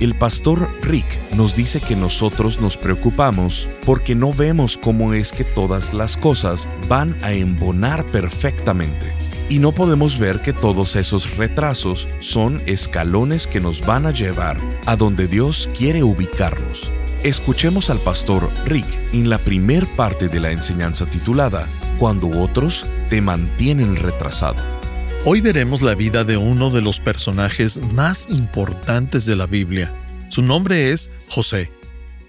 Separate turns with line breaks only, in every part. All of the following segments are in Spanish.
el pastor Rick nos dice que nosotros nos preocupamos porque no vemos cómo es que todas las cosas van a embonar perfectamente. Y no podemos ver que todos esos retrasos son escalones que nos van a llevar a donde Dios quiere ubicarnos. Escuchemos al pastor Rick en la primer parte de la enseñanza titulada Cuando otros te mantienen retrasado.
Hoy veremos la vida de uno de los personajes más importantes de la Biblia. Su nombre es José.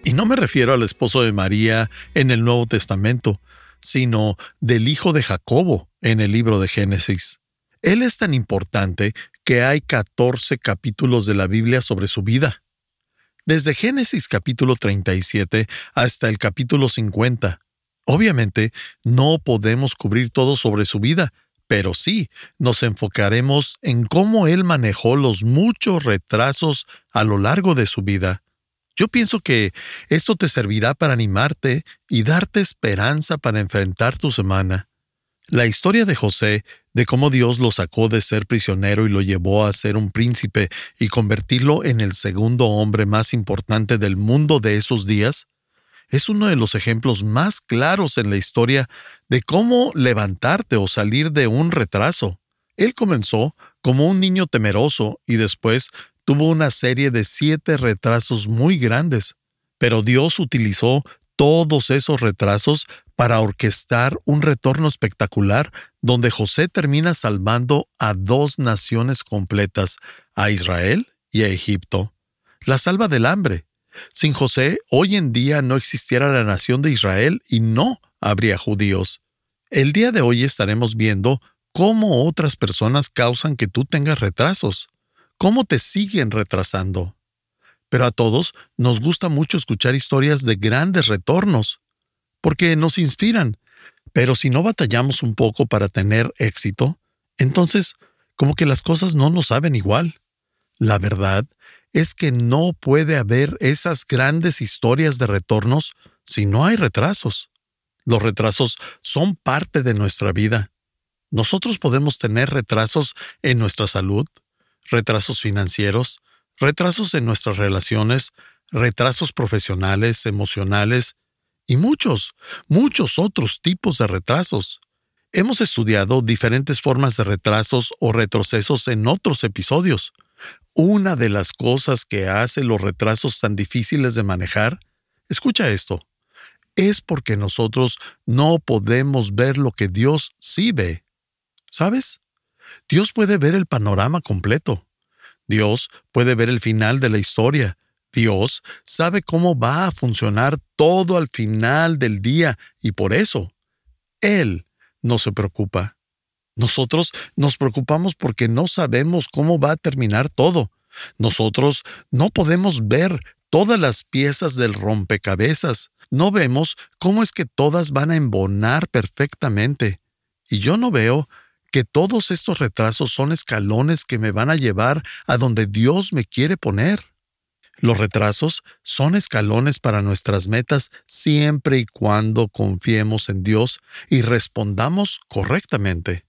Y no me refiero al esposo de María en el Nuevo Testamento, sino del hijo de Jacobo en el libro de Génesis. Él es tan importante que hay 14 capítulos de la Biblia sobre su vida desde Génesis capítulo 37 hasta el capítulo 50. Obviamente, no podemos cubrir todo sobre su vida, pero sí nos enfocaremos en cómo él manejó los muchos retrasos a lo largo de su vida. Yo pienso que esto te servirá para animarte y darte esperanza para enfrentar tu semana. La historia de José, de cómo Dios lo sacó de ser prisionero y lo llevó a ser un príncipe y convertirlo en el segundo hombre más importante del mundo de esos días, es uno de los ejemplos más claros en la historia de cómo levantarte o salir de un retraso. Él comenzó como un niño temeroso y después tuvo una serie de siete retrasos muy grandes, pero Dios utilizó todos esos retrasos para orquestar un retorno espectacular donde José termina salvando a dos naciones completas, a Israel y a Egipto. La salva del hambre. Sin José, hoy en día no existiera la nación de Israel y no habría judíos. El día de hoy estaremos viendo cómo otras personas causan que tú tengas retrasos, cómo te siguen retrasando. Pero a todos nos gusta mucho escuchar historias de grandes retornos porque nos inspiran. Pero si no batallamos un poco para tener éxito, entonces como que las cosas no nos saben igual. La verdad es que no puede haber esas grandes historias de retornos si no hay retrasos. Los retrasos son parte de nuestra vida. Nosotros podemos tener retrasos en nuestra salud, retrasos financieros, retrasos en nuestras relaciones, retrasos profesionales, emocionales, y muchos, muchos otros tipos de retrasos. Hemos estudiado diferentes formas de retrasos o retrocesos en otros episodios. Una de las cosas que hace los retrasos tan difíciles de manejar, escucha esto, es porque nosotros no podemos ver lo que Dios sí ve. ¿Sabes? Dios puede ver el panorama completo. Dios puede ver el final de la historia Dios sabe cómo va a funcionar todo al final del día y por eso Él no se preocupa. Nosotros nos preocupamos porque no sabemos cómo va a terminar todo. Nosotros no podemos ver todas las piezas del rompecabezas. No vemos cómo es que todas van a embonar perfectamente. Y yo no veo que todos estos retrasos son escalones que me van a llevar a donde Dios me quiere poner. Los retrasos son escalones para nuestras metas siempre y cuando confiemos en Dios y respondamos correctamente.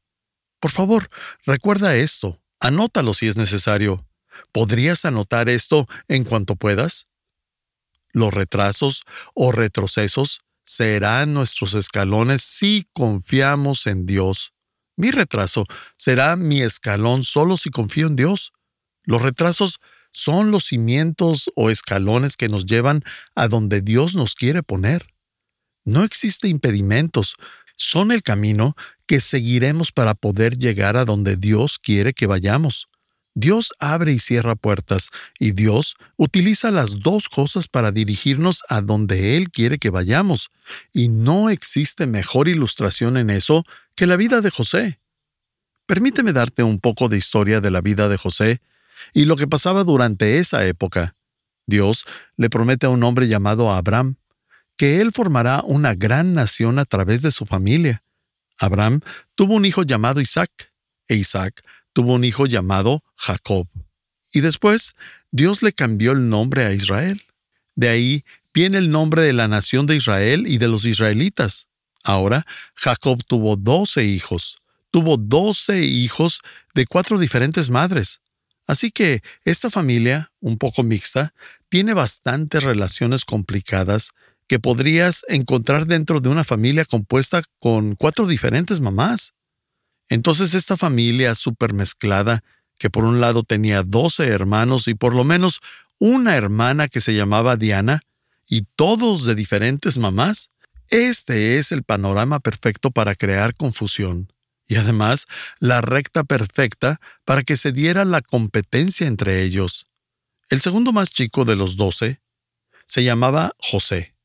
Por favor, recuerda esto, anótalo si es necesario. ¿Podrías anotar esto en cuanto puedas? Los retrasos o retrocesos serán nuestros escalones si confiamos en Dios. Mi retraso será mi escalón solo si confío en Dios. Los retrasos son los cimientos o escalones que nos llevan a donde Dios nos quiere poner. No existe impedimentos, son el camino que seguiremos para poder llegar a donde Dios quiere que vayamos. Dios abre y cierra puertas, y Dios utiliza las dos cosas para dirigirnos a donde Él quiere que vayamos, y no existe mejor ilustración en eso que la vida de José. Permíteme darte un poco de historia de la vida de José y lo que pasaba durante esa época. Dios le promete a un hombre llamado Abraham que él formará una gran nación a través de su familia. Abraham tuvo un hijo llamado Isaac, e Isaac tuvo un hijo llamado Jacob. Y después Dios le cambió el nombre a Israel. De ahí viene el nombre de la nación de Israel y de los israelitas. Ahora, Jacob tuvo doce hijos. Tuvo doce hijos de cuatro diferentes madres. Así que esta familia, un poco mixta, tiene bastantes relaciones complicadas que podrías encontrar dentro de una familia compuesta con cuatro diferentes mamás. Entonces esta familia súper mezclada, que por un lado tenía doce hermanos y por lo menos una hermana que se llamaba Diana, y todos de diferentes mamás, este es el panorama perfecto para crear confusión y además la recta perfecta para que se diera la competencia entre ellos. El segundo más chico de los doce se llamaba José.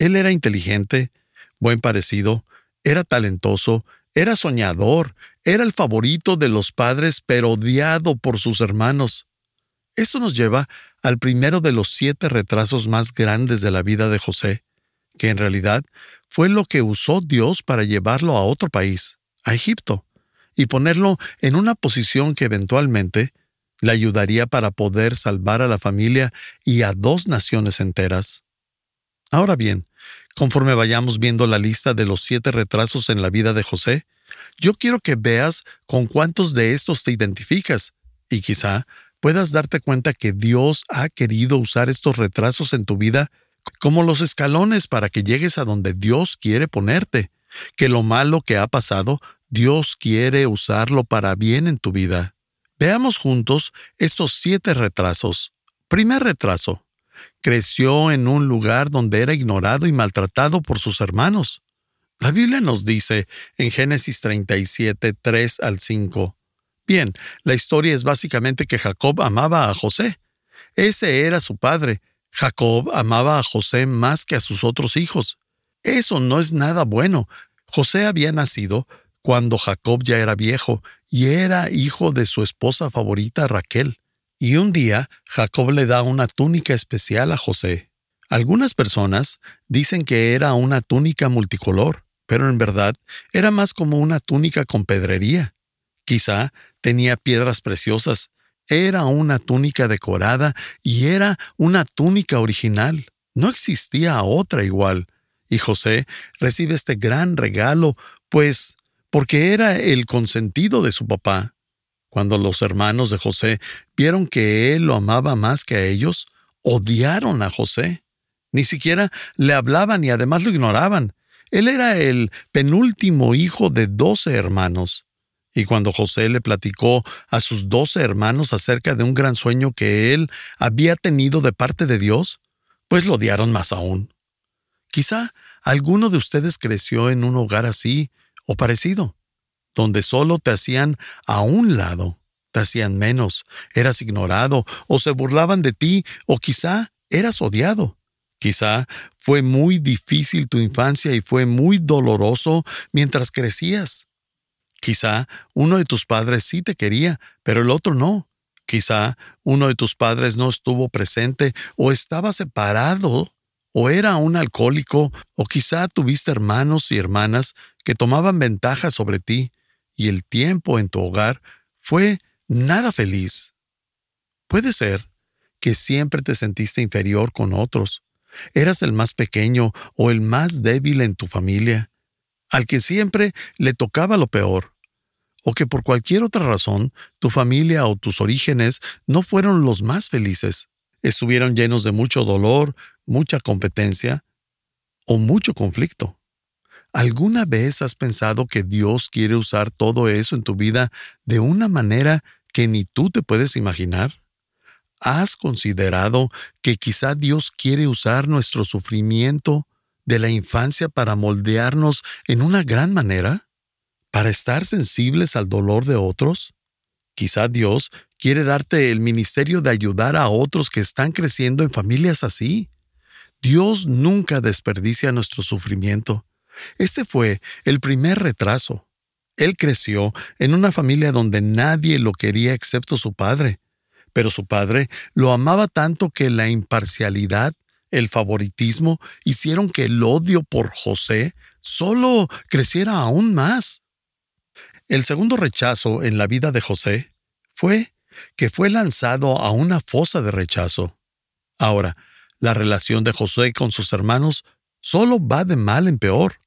Él era inteligente, buen parecido, era talentoso, era soñador, era el favorito de los padres, pero odiado por sus hermanos. Esto nos lleva al primero de los siete retrasos más grandes de la vida de José, que en realidad fue lo que usó Dios para llevarlo a otro país a Egipto y ponerlo en una posición que eventualmente le ayudaría para poder salvar a la familia y a dos naciones enteras. Ahora bien, conforme vayamos viendo la lista de los siete retrasos en la vida de José, yo quiero que veas con cuántos de estos te identificas y quizá puedas darte cuenta que Dios ha querido usar estos retrasos en tu vida como los escalones para que llegues a donde Dios quiere ponerte que lo malo que ha pasado, Dios quiere usarlo para bien en tu vida. Veamos juntos estos siete retrasos. Primer retraso. Creció en un lugar donde era ignorado y maltratado por sus hermanos. La Biblia nos dice en Génesis 37, 3 al 5. Bien, la historia es básicamente que Jacob amaba a José. Ese era su padre. Jacob amaba a José más que a sus otros hijos. Eso no es nada bueno. José había nacido cuando Jacob ya era viejo y era hijo de su esposa favorita Raquel. Y un día Jacob le da una túnica especial a José. Algunas personas dicen que era una túnica multicolor, pero en verdad era más como una túnica con pedrería. Quizá tenía piedras preciosas, era una túnica decorada y era una túnica original. No existía otra igual. Y José recibe este gran regalo, pues porque era el consentido de su papá. Cuando los hermanos de José vieron que él lo amaba más que a ellos, odiaron a José. Ni siquiera le hablaban y además lo ignoraban. Él era el penúltimo hijo de doce hermanos. Y cuando José le platicó a sus doce hermanos acerca de un gran sueño que él había tenido de parte de Dios, pues lo odiaron más aún. Quizá alguno de ustedes creció en un hogar así o parecido, donde solo te hacían a un lado, te hacían menos, eras ignorado o se burlaban de ti o quizá eras odiado. Quizá fue muy difícil tu infancia y fue muy doloroso mientras crecías. Quizá uno de tus padres sí te quería, pero el otro no. Quizá uno de tus padres no estuvo presente o estaba separado o era un alcohólico, o quizá tuviste hermanos y hermanas que tomaban ventaja sobre ti, y el tiempo en tu hogar fue nada feliz. Puede ser que siempre te sentiste inferior con otros, eras el más pequeño o el más débil en tu familia, al que siempre le tocaba lo peor, o que por cualquier otra razón tu familia o tus orígenes no fueron los más felices estuvieron llenos de mucho dolor, mucha competencia o mucho conflicto. ¿Alguna vez has pensado que Dios quiere usar todo eso en tu vida de una manera que ni tú te puedes imaginar? ¿Has considerado que quizá Dios quiere usar nuestro sufrimiento de la infancia para moldearnos en una gran manera? ¿Para estar sensibles al dolor de otros? Quizá Dios quiere darte el ministerio de ayudar a otros que están creciendo en familias así. Dios nunca desperdicia nuestro sufrimiento. Este fue el primer retraso. Él creció en una familia donde nadie lo quería excepto su padre, Pero su padre lo amaba tanto que la imparcialidad, el favoritismo, hicieron que el odio por José solo creciera aún más. El segundo rechazo en la vida de José fue que fue lanzado a una fosa de rechazo. Ahora, la relación de José con sus hermanos solo va de mal en peor.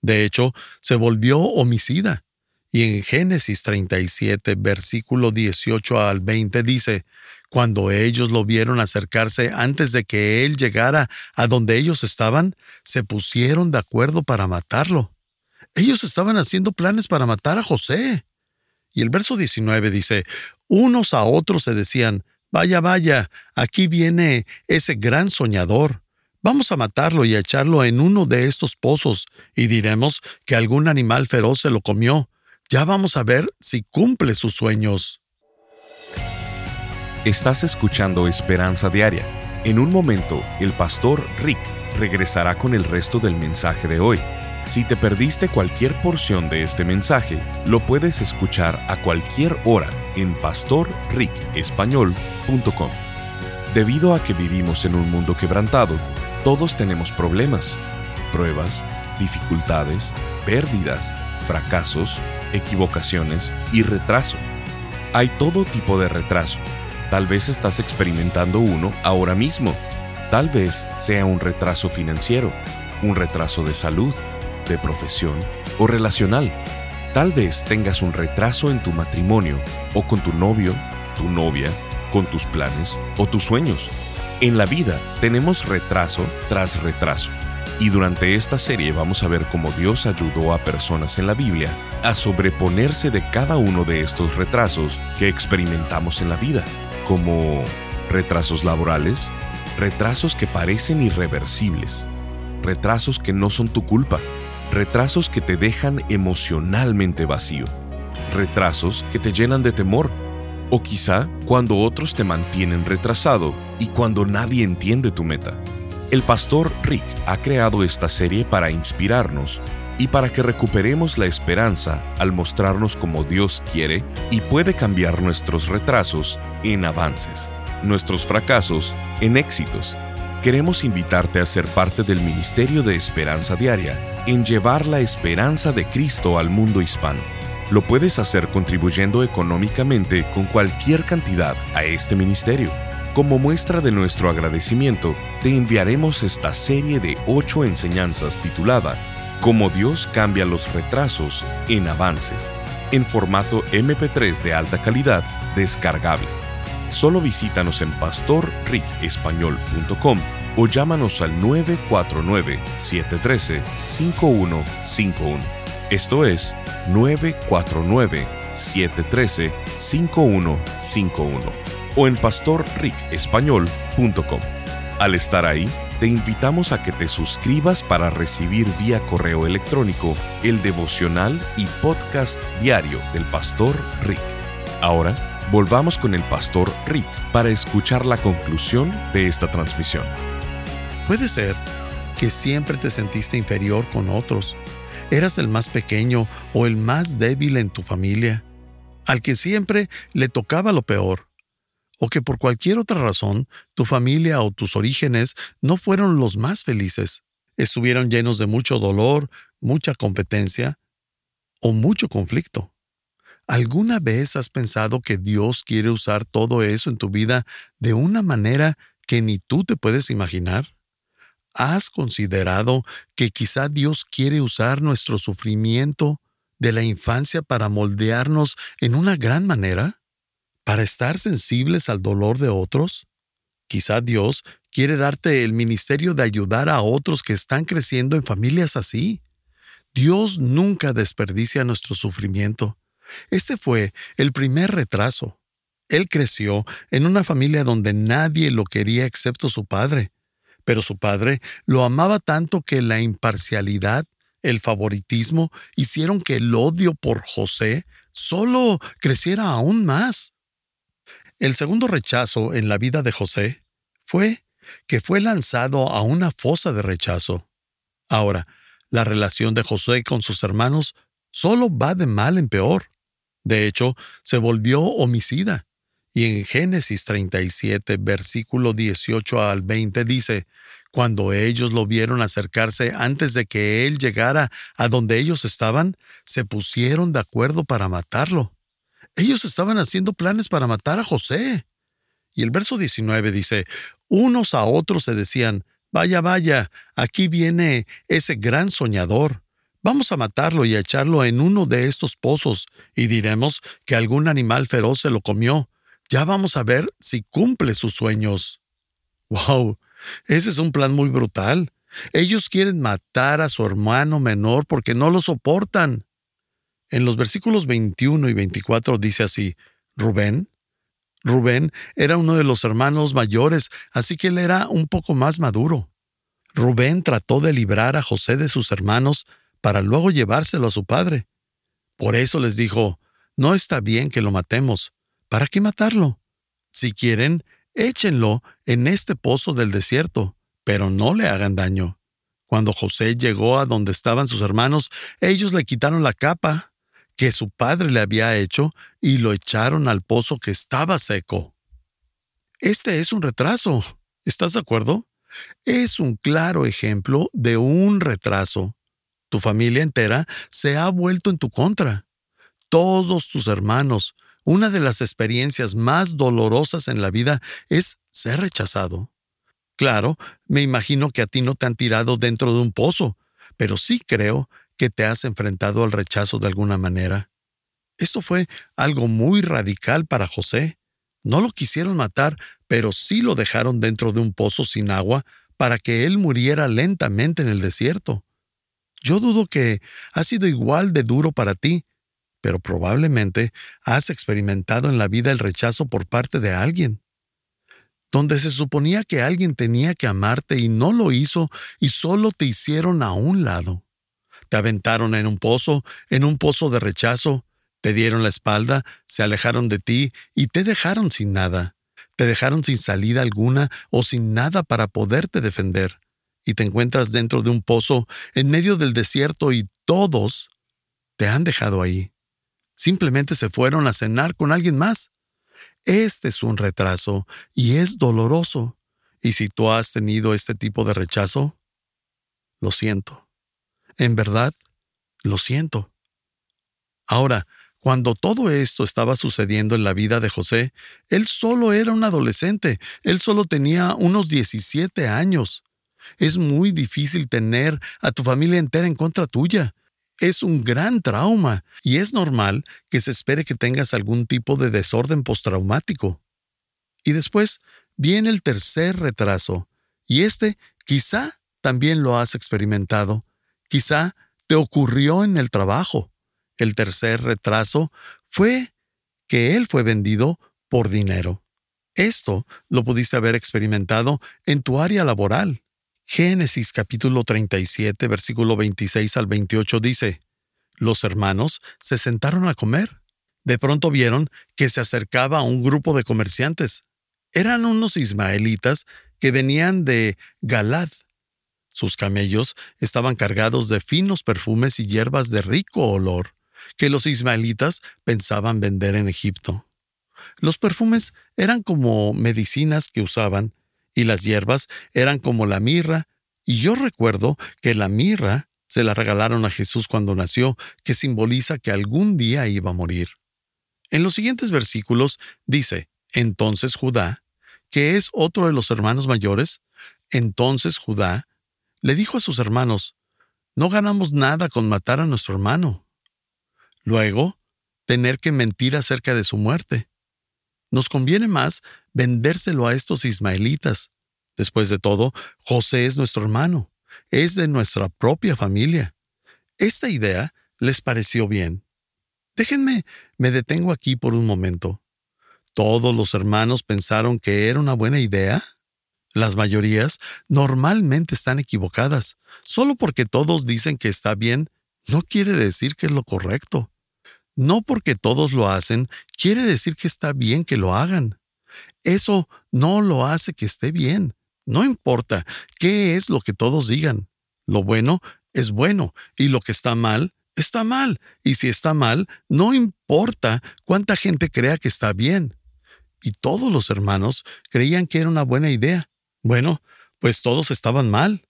De hecho, se volvió homicida. Y en Génesis 37, versículo 18 al 20 dice, cuando ellos lo vieron acercarse antes de que él llegara a donde ellos estaban, se pusieron de acuerdo para matarlo. Ellos estaban haciendo planes para matar a José. Y el verso 19 dice, unos a otros se decían, vaya, vaya, aquí viene ese gran soñador. Vamos a matarlo y a echarlo en uno de estos pozos, y diremos que algún animal feroz se lo comió. Ya vamos a ver si cumple sus sueños.
Estás escuchando Esperanza Diaria. En un momento, el pastor Rick regresará con el resto del mensaje de hoy. Si te perdiste cualquier porción de este mensaje, lo puedes escuchar a cualquier hora en pastorricespañol.com. Debido a que vivimos en un mundo quebrantado, todos tenemos problemas, pruebas, dificultades, pérdidas, fracasos, equivocaciones y retraso. Hay todo tipo de retraso Tal vez estás experimentando uno ahora mismo. Tal vez sea un retraso financiero, un retraso de salud, de profesión o relacional. Tal vez tengas un retraso en tu matrimonio o con tu novio, tu novia, con tus planes o tus sueños. En la vida tenemos retraso tras retraso. Y durante esta serie vamos a ver cómo Dios ayudó a personas en la Biblia a sobreponerse de cada uno de estos retrasos que experimentamos en la vida como retrasos laborales, retrasos que parecen irreversibles, retrasos que no son tu culpa, retrasos que te dejan emocionalmente vacío, retrasos que te llenan de temor, o quizá cuando otros te mantienen retrasado y cuando nadie entiende tu meta. El pastor Rick ha creado esta serie para inspirarnos y para que recuperemos la esperanza al mostrarnos como Dios quiere y puede cambiar nuestros retrasos en avances, nuestros fracasos en éxitos. Queremos invitarte a ser parte del Ministerio de Esperanza Diaria en llevar la esperanza de Cristo al mundo hispano. Lo puedes hacer contribuyendo económicamente con cualquier cantidad a este ministerio. Como muestra de nuestro agradecimiento, te enviaremos esta serie de ocho enseñanzas titulada Cómo Dios cambia los retrasos en avances, en formato MP3 de alta calidad descargable. Solo visítanos en pastorricespañol.com o llámanos al 949-713-5151. Esto es 949-713-5151 o en pastorricespañol.com. Al estar ahí, te invitamos a que te suscribas para recibir vía correo electrónico el devocional y podcast diario del pastor Rick. Ahora, volvamos con el pastor Rick para escuchar la conclusión de esta transmisión.
Puede ser que siempre te sentiste inferior con otros. Eras el más pequeño o el más débil en tu familia, al que siempre le tocaba lo peor o que por cualquier otra razón tu familia o tus orígenes no fueron los más felices, estuvieron llenos de mucho dolor, mucha competencia o mucho conflicto. ¿Alguna vez has pensado que Dios quiere usar todo eso en tu vida de una manera que ni tú te puedes imaginar? ¿Has considerado que quizá Dios quiere usar nuestro sufrimiento de la infancia para moldearnos en una gran manera? Para estar sensibles al dolor de otros? Quizá Dios quiere darte el ministerio de ayudar a otros que están creciendo en familias así. Dios nunca desperdicia nuestro sufrimiento. Este fue el primer retraso. Él creció en una familia donde nadie lo quería excepto su padre, pero su padre lo amaba tanto que la imparcialidad, el favoritismo, hicieron que el odio por José solo creciera aún más. El segundo rechazo en la vida de José fue que fue lanzado a una fosa de rechazo. Ahora, la relación de José con sus hermanos solo va de mal en peor. De hecho, se volvió homicida. Y en Génesis 37, versículo 18 al 20 dice, cuando ellos lo vieron acercarse antes de que él llegara a donde ellos estaban, se pusieron de acuerdo para matarlo. Ellos estaban haciendo planes para matar a José. Y el verso 19 dice, unos a otros se decían, vaya, vaya, aquí viene ese gran soñador. Vamos a matarlo y a echarlo en uno de estos pozos, y diremos que algún animal feroz se lo comió. Ya vamos a ver si cumple sus sueños. ¡Wow! Ese es un plan muy brutal. Ellos quieren matar a su hermano menor porque no lo soportan. En los versículos 21 y 24 dice así, Rubén. Rubén era uno de los hermanos mayores, así que él era un poco más maduro. Rubén trató de librar a José de sus hermanos para luego llevárselo a su padre. Por eso les dijo, no está bien que lo matemos. ¿Para qué matarlo? Si quieren, échenlo en este pozo del desierto, pero no le hagan daño. Cuando José llegó a donde estaban sus hermanos, ellos le quitaron la capa que su padre le había hecho y lo echaron al pozo que estaba seco. Este es un retraso. ¿Estás de acuerdo? Es un claro ejemplo de un retraso. Tu familia entera se ha vuelto en tu contra. Todos tus hermanos, una de las experiencias más dolorosas en la vida es ser rechazado. Claro, me imagino que a ti no te han tirado dentro de un pozo, pero sí creo que te has enfrentado al rechazo de alguna manera. Esto fue algo muy radical para José. No lo quisieron matar, pero sí lo dejaron dentro de un pozo sin agua para que él muriera lentamente en el desierto. Yo dudo que ha sido igual de duro para ti, pero probablemente has experimentado en la vida el rechazo por parte de alguien, donde se suponía que alguien tenía que amarte y no lo hizo y solo te hicieron a un lado. Te aventaron en un pozo, en un pozo de rechazo, te dieron la espalda, se alejaron de ti y te dejaron sin nada. Te dejaron sin salida alguna o sin nada para poderte defender. Y te encuentras dentro de un pozo, en medio del desierto y todos te han dejado ahí. Simplemente se fueron a cenar con alguien más. Este es un retraso y es doloroso. Y si tú has tenido este tipo de rechazo, lo siento. En verdad, lo siento. Ahora, cuando todo esto estaba sucediendo en la vida de José, él solo era un adolescente, él solo tenía unos 17 años. Es muy difícil tener a tu familia entera en contra tuya es un gran trauma y es normal que se espere que tengas algún tipo de desorden postraumático. Y después viene el tercer retraso, y este quizá también lo has experimentado, quizá te ocurrió en el trabajo. El tercer retraso fue que él fue vendido por dinero. Esto lo pudiste haber experimentado en tu área laboral. Génesis capítulo 37, versículo 26 al 28 dice, Los hermanos se sentaron a comer. De pronto vieron que se acercaba a un grupo de comerciantes. Eran unos ismaelitas que venían de Galad. Sus camellos estaban cargados de finos perfumes y hierbas de rico olor, que los ismaelitas pensaban vender en Egipto. Los perfumes eran como medicinas que usaban y las hierbas eran como la mirra, y yo recuerdo que la mirra se la regalaron a Jesús cuando nació, que simboliza que algún día iba a morir. En los siguientes versículos dice, entonces Judá, que es otro de los hermanos mayores, entonces Judá le dijo a sus hermanos, no ganamos nada con matar a nuestro hermano. Luego, tener que mentir acerca de su muerte. Nos conviene más vendérselo a estos ismaelitas. Después de todo, José es nuestro hermano, es de nuestra propia familia. Esta idea les pareció bien. Déjenme, me detengo aquí por un momento. ¿Todos los hermanos pensaron que era una buena idea? Las mayorías normalmente están equivocadas. Solo porque todos dicen que está bien, no quiere decir que es lo correcto. No porque todos lo hacen, quiere decir que está bien que lo hagan. Eso no lo hace que esté bien. No importa qué es lo que todos digan. Lo bueno es bueno y lo que está mal está mal. Y si está mal, no importa cuánta gente crea que está bien. y todos los hermanos creían que era una buena idea. Bueno, pues todos estaban mal.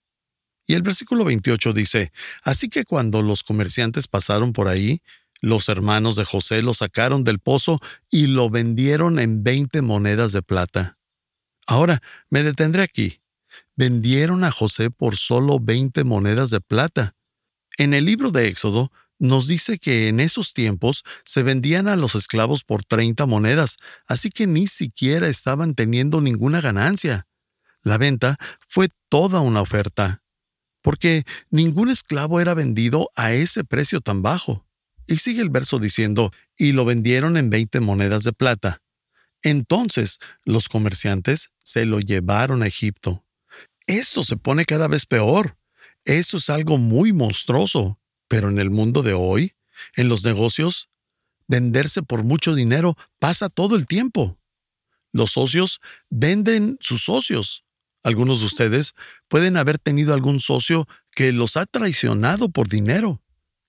Y el versículo 28 dice, Así que cuando los comerciantes pasaron por ahí, los hermanos de José lo sacaron del pozo y lo vendieron en veinte monedas de plata. Ahora, me detendré aquí. Vendieron a José por solo veinte monedas de plata. En el libro de Éxodo nos dice que en esos tiempos se vendían a los esclavos por treinta monedas, así que ni siquiera estaban teniendo ninguna ganancia. La venta fue toda una oferta, porque ningún esclavo era vendido a ese precio tan bajo. Y sigue el verso diciendo, y lo vendieron en veinte monedas de plata. Entonces los comerciantes se lo llevaron a Egipto. Esto se pone cada vez peor. Esto es algo muy monstruoso. Pero en el mundo de hoy, en los negocios, venderse por mucho dinero pasa todo el tiempo. Los socios venden sus socios. Algunos de ustedes pueden haber tenido algún socio que los ha traicionado por dinero.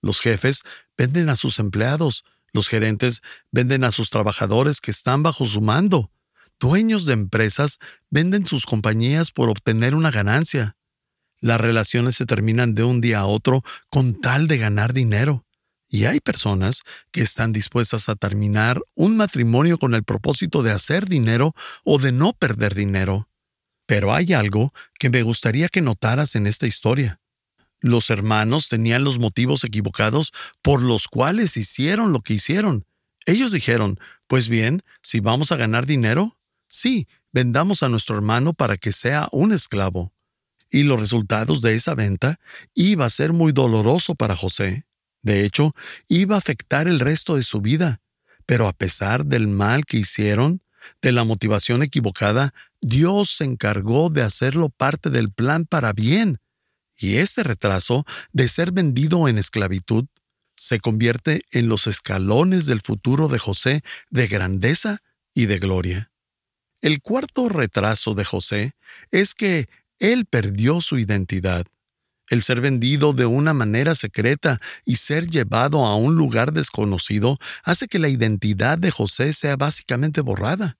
Los jefes venden a sus empleados, los gerentes venden a sus trabajadores que están bajo su mando. Dueños de empresas venden sus compañías por obtener una ganancia. Las relaciones se terminan de un día a otro con tal de ganar dinero. Y hay personas que están dispuestas a terminar un matrimonio con el propósito de hacer dinero o de no perder dinero. Pero hay algo que me gustaría que notaras en esta historia. Los hermanos tenían los motivos equivocados por los cuales hicieron lo que hicieron. Ellos dijeron, pues bien, si vamos a ganar dinero, sí, vendamos a nuestro hermano para que sea un esclavo. Y los resultados de esa venta iba a ser muy doloroso para José. De hecho, iba a afectar el resto de su vida. Pero a pesar del mal que hicieron, de la motivación equivocada, Dios se encargó de hacerlo parte del plan para bien y este retraso de ser vendido en esclavitud se convierte en los escalones del futuro de José de grandeza y de gloria. El cuarto retraso de José es que él perdió su identidad. El ser vendido de una manera secreta y ser llevado a un lugar desconocido hace que la identidad de José sea básicamente borrada.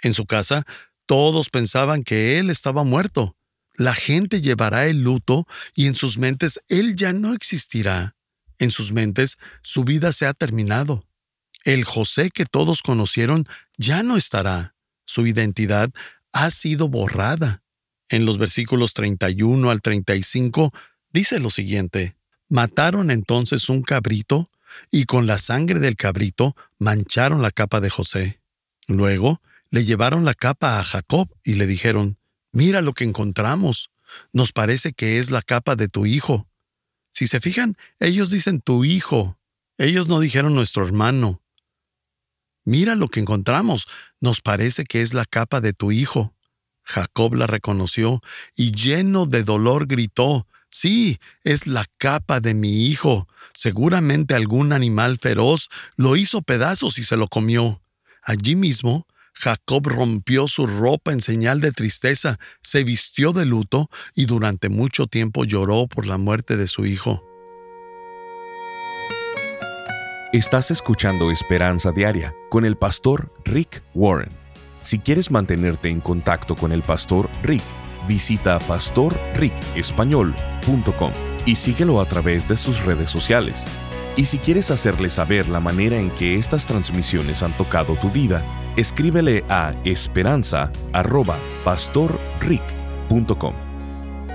En su casa, todos pensaban que él estaba muerto, la gente llevará el luto y en sus mentes Él ya no existirá. En sus mentes su vida se ha terminado. El José que todos conocieron ya no estará. Su identidad ha sido borrada. En los versículos 31 al 35 dice lo siguiente. Mataron entonces un cabrito y con la sangre del cabrito mancharon la capa de José. Luego le llevaron la capa a Jacob y le dijeron, Mira lo que encontramos. Nos parece que es la capa de tu hijo. Si se fijan, ellos dicen tu hijo. Ellos no dijeron nuestro hermano. Mira lo que encontramos. Nos parece que es la capa de tu hijo. Jacob la reconoció y lleno de dolor gritó, Sí, es la capa de mi hijo. Seguramente algún animal feroz lo hizo pedazos y se lo comió. Allí mismo, Jacob rompió su ropa en señal de tristeza, se vistió de luto y durante mucho tiempo lloró por la muerte de su hijo.
Estás escuchando Esperanza Diaria con el pastor Rick Warren. Si quieres mantenerte en contacto con el pastor Rick, visita pastorricespañol.com y síguelo a través de sus redes sociales. Y si quieres hacerle saber la manera en que estas transmisiones han tocado tu vida, escríbele a esperanza.pastorrick.com.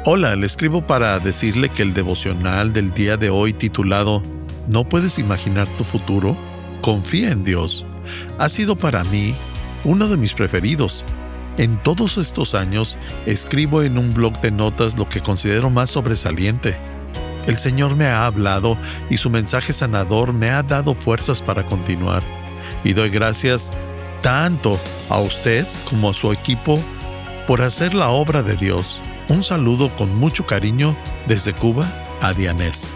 Hola, le escribo para decirle que el devocional del día de hoy titulado ¿No puedes imaginar tu futuro? Confía en Dios. Ha sido para mí uno de mis preferidos. En todos estos años escribo en un blog de notas lo que considero más sobresaliente el Señor me ha hablado y su mensaje sanador me ha dado fuerzas para continuar. Y doy gracias tanto a usted como a su equipo por hacer la obra de Dios. Un saludo con mucho cariño desde Cuba a Dianés.